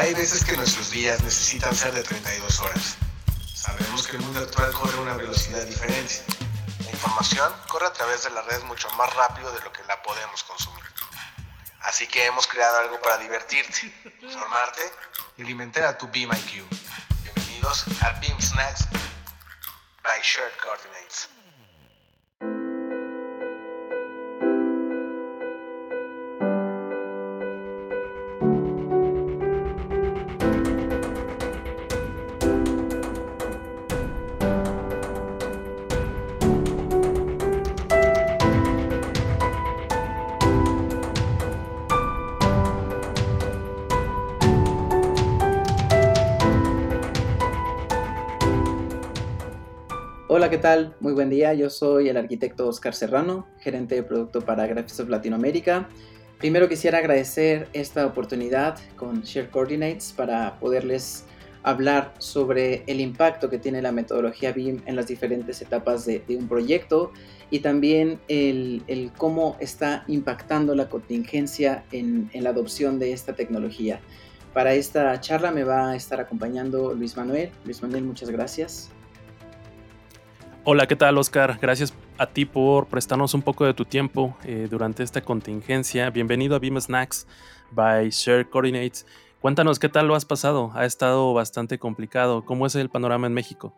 Hay veces que nuestros días necesitan ser de 32 horas. Sabemos que el mundo actual corre a una velocidad diferente. La información corre a través de la red mucho más rápido de lo que la podemos consumir. Así que hemos creado algo para divertirte, formarte y alimentar a tu Beam IQ. Bienvenidos a Beam Snacks by Shared Coordinates. Hola, ¿qué tal? Muy buen día. Yo soy el arquitecto Oscar Serrano, gerente de producto para Graphisoft Latinoamérica. Primero quisiera agradecer esta oportunidad con Share Coordinates para poderles hablar sobre el impacto que tiene la metodología BIM en las diferentes etapas de, un proyecto y también el, cómo está impactando la contingencia en, en la adopción de esta tecnología. Para esta charla me va a estar acompañando Luis Manuel. Luis Manuel, muchas gracias. Hola, ¿qué tal Oscar? Gracias a ti por prestarnos un poco de tu tiempo eh, durante esta contingencia. Bienvenido a Beam Snacks by Share Coordinates. Cuéntanos qué tal lo has pasado. Ha estado bastante complicado. ¿Cómo es el panorama en México?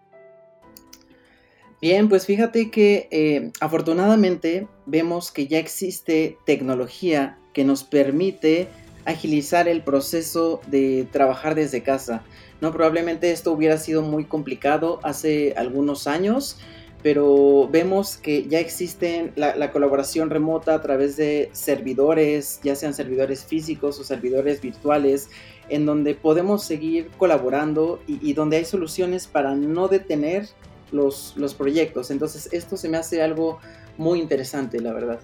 Bien, pues fíjate que eh, afortunadamente vemos que ya existe tecnología que nos permite agilizar el proceso de trabajar desde casa. No, probablemente esto hubiera sido muy complicado hace algunos años, pero vemos que ya existen la, colaboración remota a través de servidores, ya sean servidores físicos o servidores virtuales, en donde podemos seguir colaborando y, donde hay soluciones para no detener los, los proyectos. Entonces esto se me hace algo muy interesante, la verdad.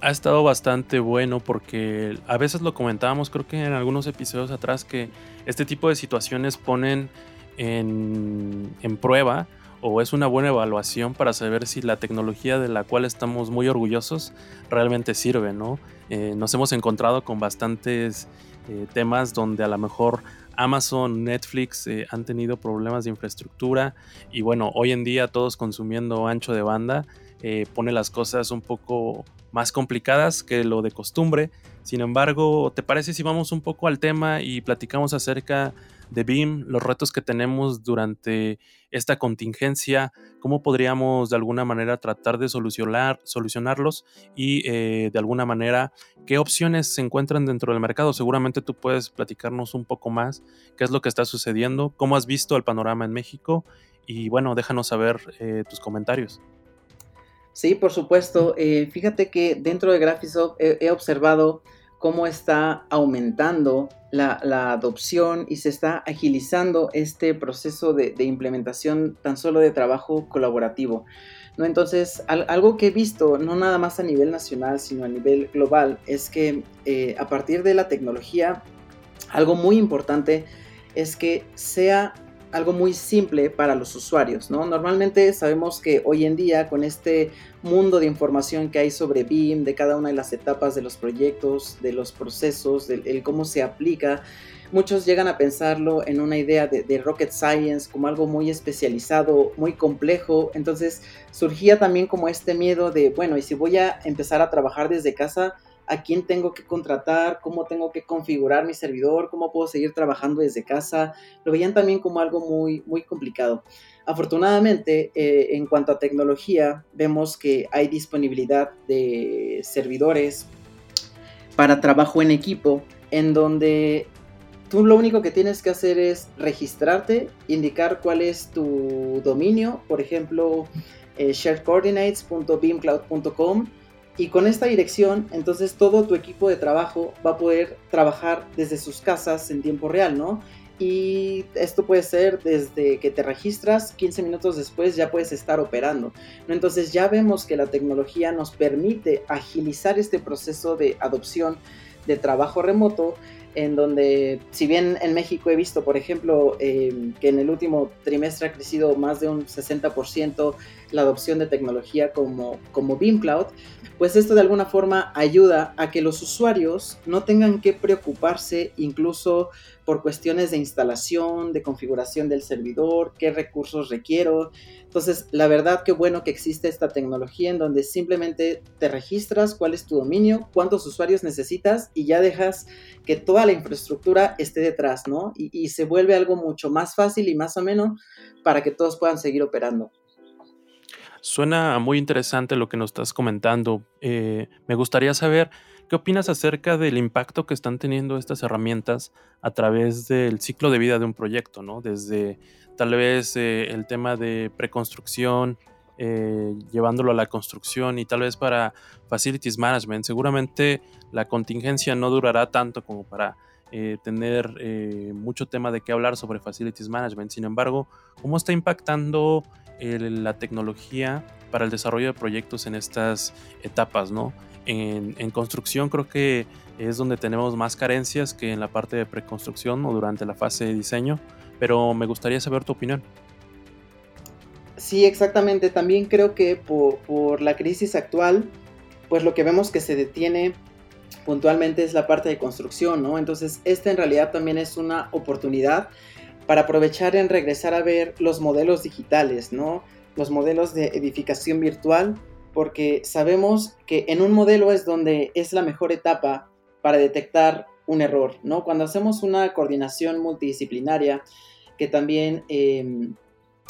Ha estado bastante bueno porque a veces lo comentábamos, creo que en algunos episodios atrás, que este tipo de situaciones ponen en, prueba o es una buena evaluación para saber si la tecnología de la cual estamos muy orgullosos realmente sirve, ¿no? Eh, nos hemos encontrado con bastantes eh, temas donde a lo mejor Amazon, Netflix eh, han tenido problemas de infraestructura y bueno, hoy en día todos consumiendo ancho de banda pone las cosas un poco más complicadas que lo de costumbre. Sin embargo, ¿te parece si vamos un poco al tema y platicamos acerca BIM, los retos que tenemos durante esta contingencia, cómo podríamos de alguna manera tratar de solucionar, solucionarlos y eh, de alguna manera qué opciones se encuentran dentro del mercado? Seguramente tú puedes platicarnos un poco más qué es lo que está sucediendo, cómo has visto el panorama en México y bueno, déjanos saber eh, tus comentarios. Sí, por supuesto. Eh, fíjate que dentro de Graphisoft he, observado cómo está aumentando la, adopción y se está agilizando este proceso de, implementación tan solo de trabajo colaborativo. Entonces, algo que he visto, no nada más a nivel nacional, sino a nivel global, es que eh, a partir de la tecnología, algo muy importante es que sea algo muy simple para los usuarios, ¿no? Normalmente sabemos que hoy en día con este mundo de información que hay sobre BIM, de cada una de las etapas de los proyectos, de los procesos, del cómo se aplica, muchos llegan a pensarlo en una idea de, de, rocket science como algo muy especializado, muy complejo. Entonces surgía también como este miedo de, bueno, y si voy a empezar a trabajar desde casa, a quién tengo que contratar, cómo tengo que configurar mi servidor, cómo puedo seguir trabajando desde casa. Lo veían también como algo muy, muy complicado. Afortunadamente, eh, en cuanto a tecnología, vemos que hay disponibilidad de servidores para trabajo en equipo, en donde tú lo único que tienes que hacer es registrarte, indicar cuál es tu dominio, por ejemplo, eh, y con esta dirección, entonces todo tu equipo de trabajo va a poder trabajar desde sus casas en tiempo real, ¿no? Y esto puede ser desde que te registras, 15 minutos después ya puedes estar operando. Entonces ya vemos que la tecnología nos permite agilizar este proceso de adopción de trabajo remoto en donde, si bien en México he visto, por ejemplo, em, que en el último trimestre ha crecido más de un 60% la adopción de tecnología como, como Beam Cloud, pues esto de alguna forma ayuda a que los usuarios no tengan que preocuparse incluso por cuestiones de instalación, de configuración del servidor, qué recursos requiero. Entonces, la verdad que bueno que existe esta tecnología en donde simplemente te registras cuál es tu dominio, cuántos usuarios necesitas y ya dejas que toda la infraestructura esté detrás, ¿no? Y, se vuelve algo mucho más fácil y más ameno para que todos puedan seguir operando. Suena muy interesante lo que nos estás comentando. Eh, me gustaría saber qué opinas acerca del impacto que están teniendo estas herramientas a través del ciclo de vida de un proyecto, ¿no? Desde tal vez eh, el tema de preconstrucción, eh, llevándolo a la construcción y tal vez para facilities management. Seguramente la contingencia no durará tanto como para tener mucho tema de qué hablar sobre facilities management. Sin embargo, ¿cómo está impactando la tecnología para el desarrollo de proyectos en estas etapas, ¿no? En, construcción creo que es donde tenemos más carencias que en la parte de preconstrucción o durante la fase de diseño, pero me gustaría saber tu opinión. Sí, exactamente. También creo que por, la crisis actual, pues lo que vemos que se detiene puntualmente es la parte de construcción, ¿no? Entonces, esta en realidad también es una oportunidad para aprovechar en regresar a ver los modelos digitales, ¿no? Los modelos de edificación virtual, porque sabemos que en un modelo es donde es la mejor etapa para detectar un error, ¿no? Cuando hacemos una coordinación multidisciplinaria, que también em,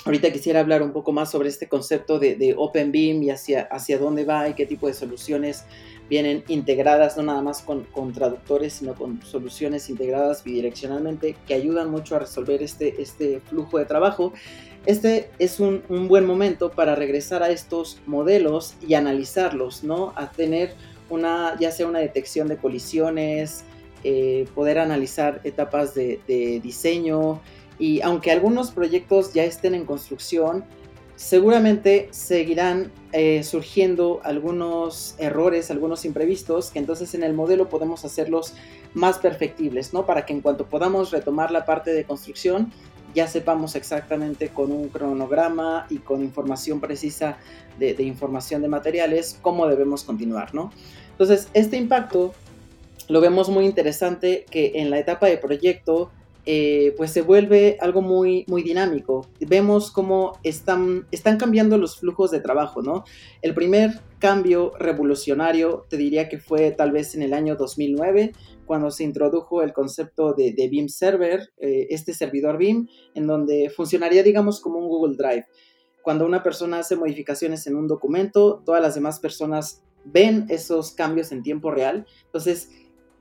ahorita quisiera hablar un poco más sobre este concepto de, Open Beam y hacia, hacia dónde va y qué tipo de soluciones vienen integradas no nada más con, traductores, sino con soluciones integradas bidireccionalmente que ayudan mucho a resolver este, este flujo de trabajo. Este es un, buen momento para regresar a estos modelos y analizarlos, ¿no? A tener una, ya sea una detección de colisiones, eh, poder analizar etapas de diseño y aunque algunos proyectos ya estén en construcción, seguramente seguirán eh, surgiendo algunos errores, algunos imprevistos, que entonces en el modelo podemos hacerlos más perfectibles, ¿no? Para que en cuanto podamos retomar la parte de construcción, ya sepamos exactamente con un cronograma y con información precisa de, de información de materiales cómo debemos continuar, ¿no? Entonces, este impacto lo vemos muy interesante que en la etapa de proyecto eh, pues se vuelve algo muy, muy dinámico. Vemos cómo están, están cambiando los flujos de trabajo, ¿no? El primer cambio revolucionario, te diría que fue tal vez en el año 2009, cuando se introdujo el concepto de, de Beam Server, eh, este servidor Beam, en donde funcionaría, digamos, como un Google Drive. Cuando una persona hace modificaciones en un documento, todas las demás personas ven esos cambios en tiempo real. Entonces,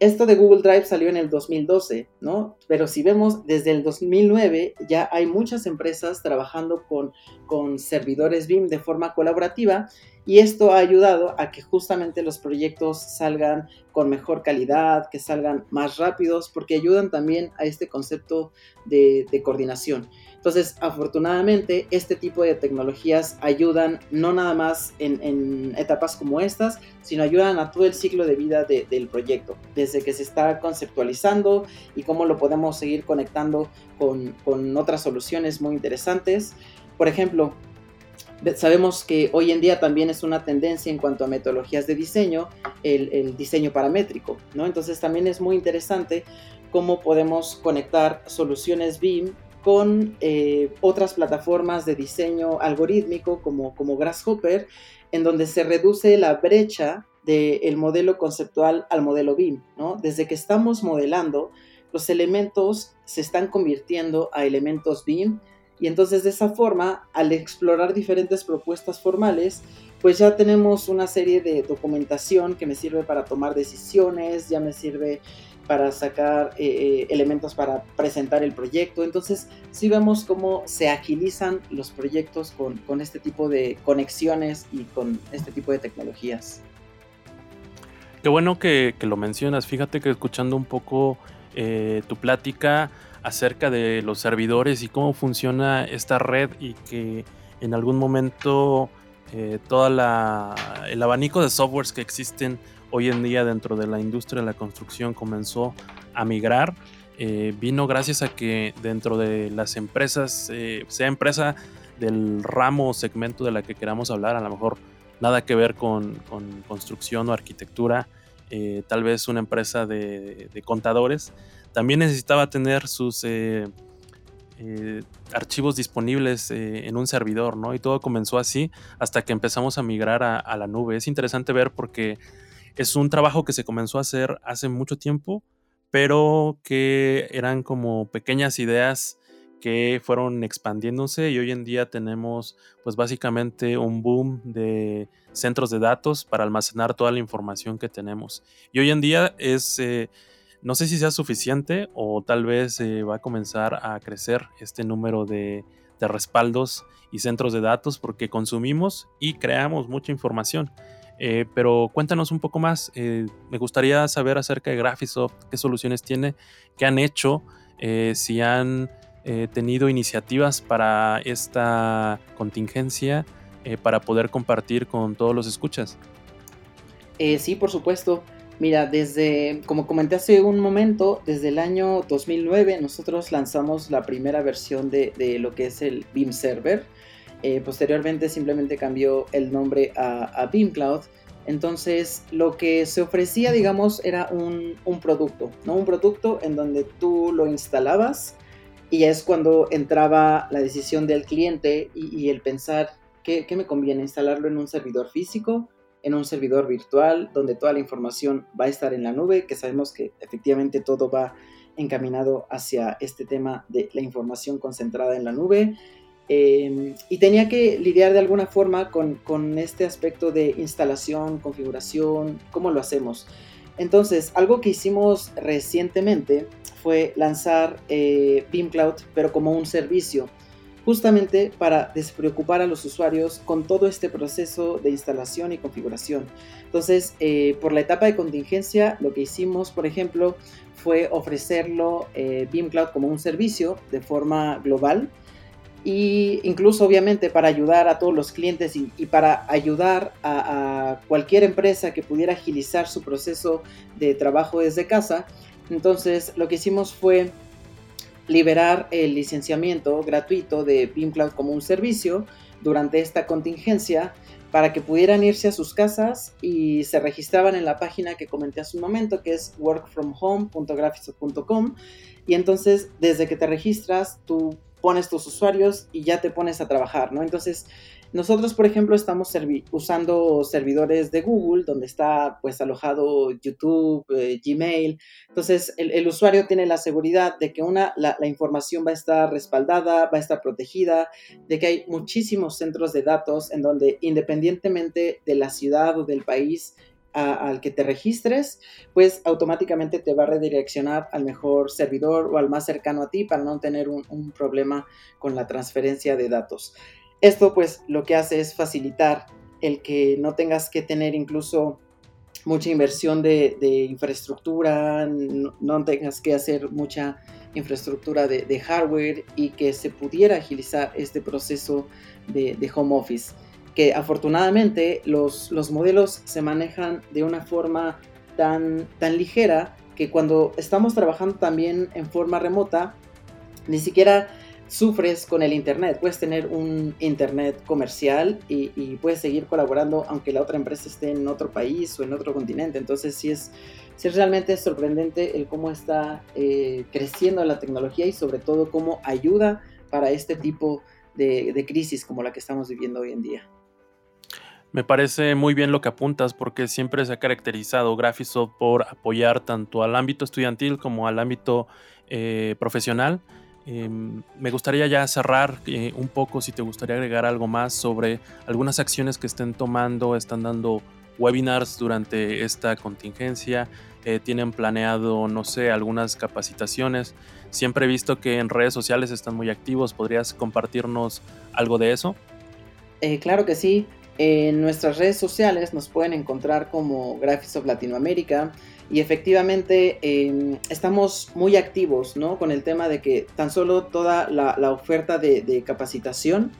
esto de Google Drive salió en el 2012, ¿no? Pero si vemos, desde el 2009 ya hay muchas empresas trabajando con, con servidores BIM de forma colaborativa y esto ha ayudado a que justamente los proyectos salgan con mejor calidad, que salgan más rápidos, porque ayudan también a este concepto de, coordinación. Entonces, afortunadamente, este tipo de tecnologías ayudan no nada más en, etapas como estas, sino ayudan a todo el ciclo de vida del proyecto, desde que se está conceptualizando y cómo lo podemos seguir conectando con, otras soluciones muy interesantes. Por ejemplo, sabemos que hoy en día también es una tendencia en cuanto a metodologías de diseño, el, diseño paramétrico, ¿no? Entonces también es muy interesante cómo podemos conectar soluciones BIM con eh, otras plataformas de diseño algorítmico como, como Grasshopper, en donde se reduce la brecha del modelo conceptual al modelo BIM. ¿no? Desde que estamos modelando, los elementos se están convirtiendo a elementos BIM y entonces de esa forma, al explorar diferentes propuestas formales, pues ya tenemos una serie de documentación que me sirve para tomar decisiones, ya me sirve para sacar eh, eh, elementos para presentar el proyecto. Entonces, sí vemos cómo se agilizan los proyectos con, este tipo de conexiones y con este tipo de tecnologías. Qué bueno que, lo mencionas. Fíjate que escuchando un poco eh, tu plática acerca de los servidores y cómo funciona esta red y que en algún momento todo el abanico de softwares que existen hoy en día dentro de la industria de la construcción comenzó a migrar. Eh, vino gracias a que dentro de las empresas, eh, sea empresa del ramo o segmento de la que queramos hablar, a lo mejor nada que ver con, construcción o arquitectura, eh, tal vez una empresa de, contadores, también necesitaba tener sus archivos disponibles en un servidor, ¿no? Y todo comenzó así hasta que empezamos a migrar a la nube. Es interesante ver porque es un trabajo que se comenzó a hacer hace mucho tiempo, pero que eran como pequeñas ideas que fueron expandiéndose y hoy en día tenemos pues básicamente un boom de centros de datos para almacenar toda la información que tenemos. Y hoy en día es, eh, no sé si sea suficiente o tal vez eh, va a comenzar a crecer este número de, respaldos y centros de datos porque consumimos y creamos mucha información. Eh, pero cuéntanos un poco más. Eh, me gustaría saber acerca de Graphisoft, qué soluciones tiene, qué han hecho, si han tenido iniciativas para esta contingencia, para poder compartir con todos los escuchas. sí, por supuesto. Mira, desde, como comenté hace un momento, desde el año 2009 nosotros lanzamos la primera versión de, lo que es el Beam Server. posteriormente simplemente cambió el nombre a, a BeamCloud entonces, lo que se ofrecía, digamos, era un, producto, ¿no? Un producto en donde tú lo instalabas y es cuando entraba la decisión del cliente y, el pensar, ¿qué, me conviene? ¿Instalarlo en un servidor físico? ¿En un servidor virtual donde toda la información va a estar en la nube? Que sabemos que efectivamente todo va encaminado hacia este tema de la información concentrada en la nube. Em, y tenía que lidiar de alguna forma con, este aspecto de instalación, configuración, cómo lo hacemos. Entonces, algo que hicimos recientemente fue lanzar eh, BeamCloud, pero como un servicio, justamente para despreocupar a los usuarios con todo este proceso de instalación y configuración. Entonces, eh, por la etapa de contingencia, lo que hicimos, por ejemplo, fue ofrecerlo eh, BeamCloud como un servicio de forma global y incluso obviamente para ayudar a todos los clientes y, para ayudar a, cualquier empresa que pudiera agilizar su proceso de trabajo desde casa. Entonces lo que hicimos fue liberar el licenciamiento gratuito de BeamCloud como un servicio durante esta contingencia para que pudieran irse a sus casas y se registraban en la página que comenté hace un momento que es workfromhome.graphics.com y entonces desde que te registras tú pones tus usuarios y ya te pones a trabajar, ¿no? Entonces, nosotros, por ejemplo, estamos usando servidores de Google, donde está pues alojado YouTube, eh, Gmail. Entonces, el, usuario tiene la seguridad de que una, la, información va a estar respaldada, va a estar protegida, de que hay muchísimos centros de datos en donde independientemente de la ciudad o del país, al que te registres, pues automáticamente te va a redireccionar al mejor servidor o al más cercano a ti para no tener un, problema con la transferencia de datos. Esto pues lo que hace es facilitar el que no tengas que tener incluso mucha inversión de, infraestructura, no, tengas que hacer mucha infraestructura de, hardware y que se pudiera agilizar este proceso de home office que afortunadamente los, los modelos se manejan de una forma tan, tan ligera que cuando estamos trabajando también en forma remota, ni siquiera sufres con el Internet. Puedes tener un Internet comercial y, puedes seguir colaborando aunque la otra empresa esté en otro país o en otro continente. Entonces sí es, sí es realmente sorprendente el cómo está eh, creciendo la tecnología y sobre todo cómo ayuda para este tipo de, crisis como la que estamos viviendo hoy en día. Me parece muy bien lo que apuntas porque siempre se ha caracterizado Graphisoft por apoyar tanto al ámbito estudiantil como al ámbito eh, profesional. Em, me gustaría ya cerrar eh, un poco si te gustaría agregar algo más sobre algunas acciones que estén tomando, están dando webinars durante esta contingencia, eh, tienen planeado, no sé, algunas capacitaciones. Siempre he visto que en redes sociales están muy activos. ¿Podrías compartirnos algo de eso? claro que sí. En nuestras redes sociales nos pueden encontrar como Graphisoft Latinoamérica y efectivamente em, estamos muy activos ¿no? con el tema de que tan solo toda la, oferta de, capacitación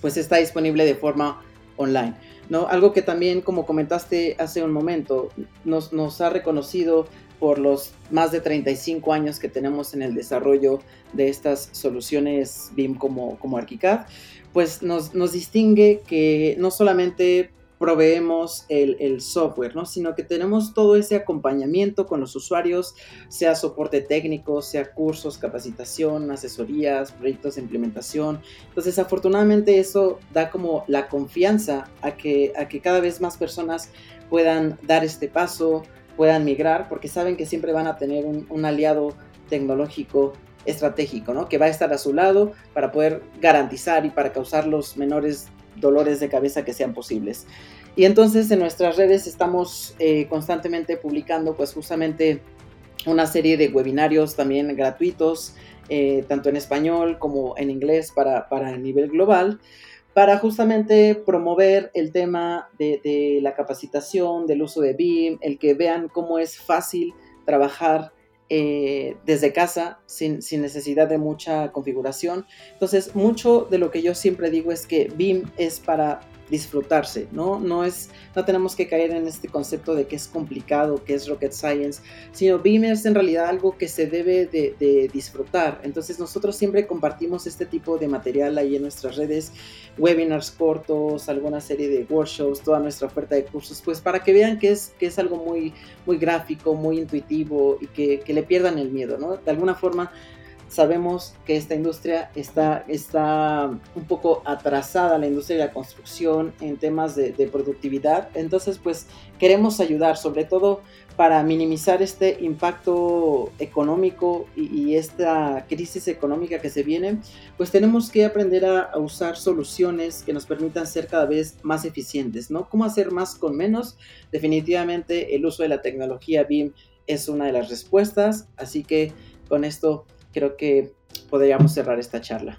pues está disponible de forma online. ¿no? Algo que también, como comentaste hace un momento, nos, nos ha reconocido por los más de 35 años que tenemos en el desarrollo de estas soluciones BIM como, como ArchiCAD, pues nos, nos distingue que no solamente proveemos el, software, ¿no? sino que tenemos todo ese acompañamiento con los usuarios, sea soporte técnico, sea cursos, capacitación, asesorías, proyectos de implementación. Entonces, afortunadamente eso da como la confianza a que, a que cada vez más personas puedan dar este paso, puedan migrar, porque saben que siempre van a tener un, un aliado tecnológico estratégico, ¿no? Que va a estar a su lado para poder garantizar y para causar los menores dolores de cabeza que sean posibles. Y entonces en nuestras redes estamos eh, constantemente publicando pues justamente una serie de webinarios también gratuitos, eh, tanto en español como en inglés para, para el nivel global, para justamente promover el tema de, de, la capacitación, del uso de BIM, el que vean cómo es fácil trabajar eh, desde casa sin, sin, necesidad de mucha configuración. Entonces, mucho de lo que yo siempre digo es que BIM es para disfrutarse, ¿no? No es, no tenemos que caer en este concepto de que es complicado, que es rocket science, sino BIM es en realidad algo que se debe de, disfrutar. Entonces nosotros siempre compartimos este tipo de material ahí en nuestras redes, webinars cortos, alguna serie de workshops, toda nuestra oferta de cursos, pues para que vean que es, que es algo muy, muy gráfico, muy intuitivo y que, que le pierdan el miedo, ¿no? De alguna forma sabemos que esta industria está, está un poco atrasada, la industria de la construcción en temas de, productividad. Entonces, pues queremos ayudar, sobre todo para minimizar este impacto económico y, esta crisis económica que se viene, pues tenemos que aprender a, a, usar soluciones que nos permitan ser cada vez más eficientes, ¿no? ¿Cómo hacer más con menos? Definitivamente el uso de la tecnología BIM es una de las respuestas, así que con esto creo que podríamos cerrar esta charla.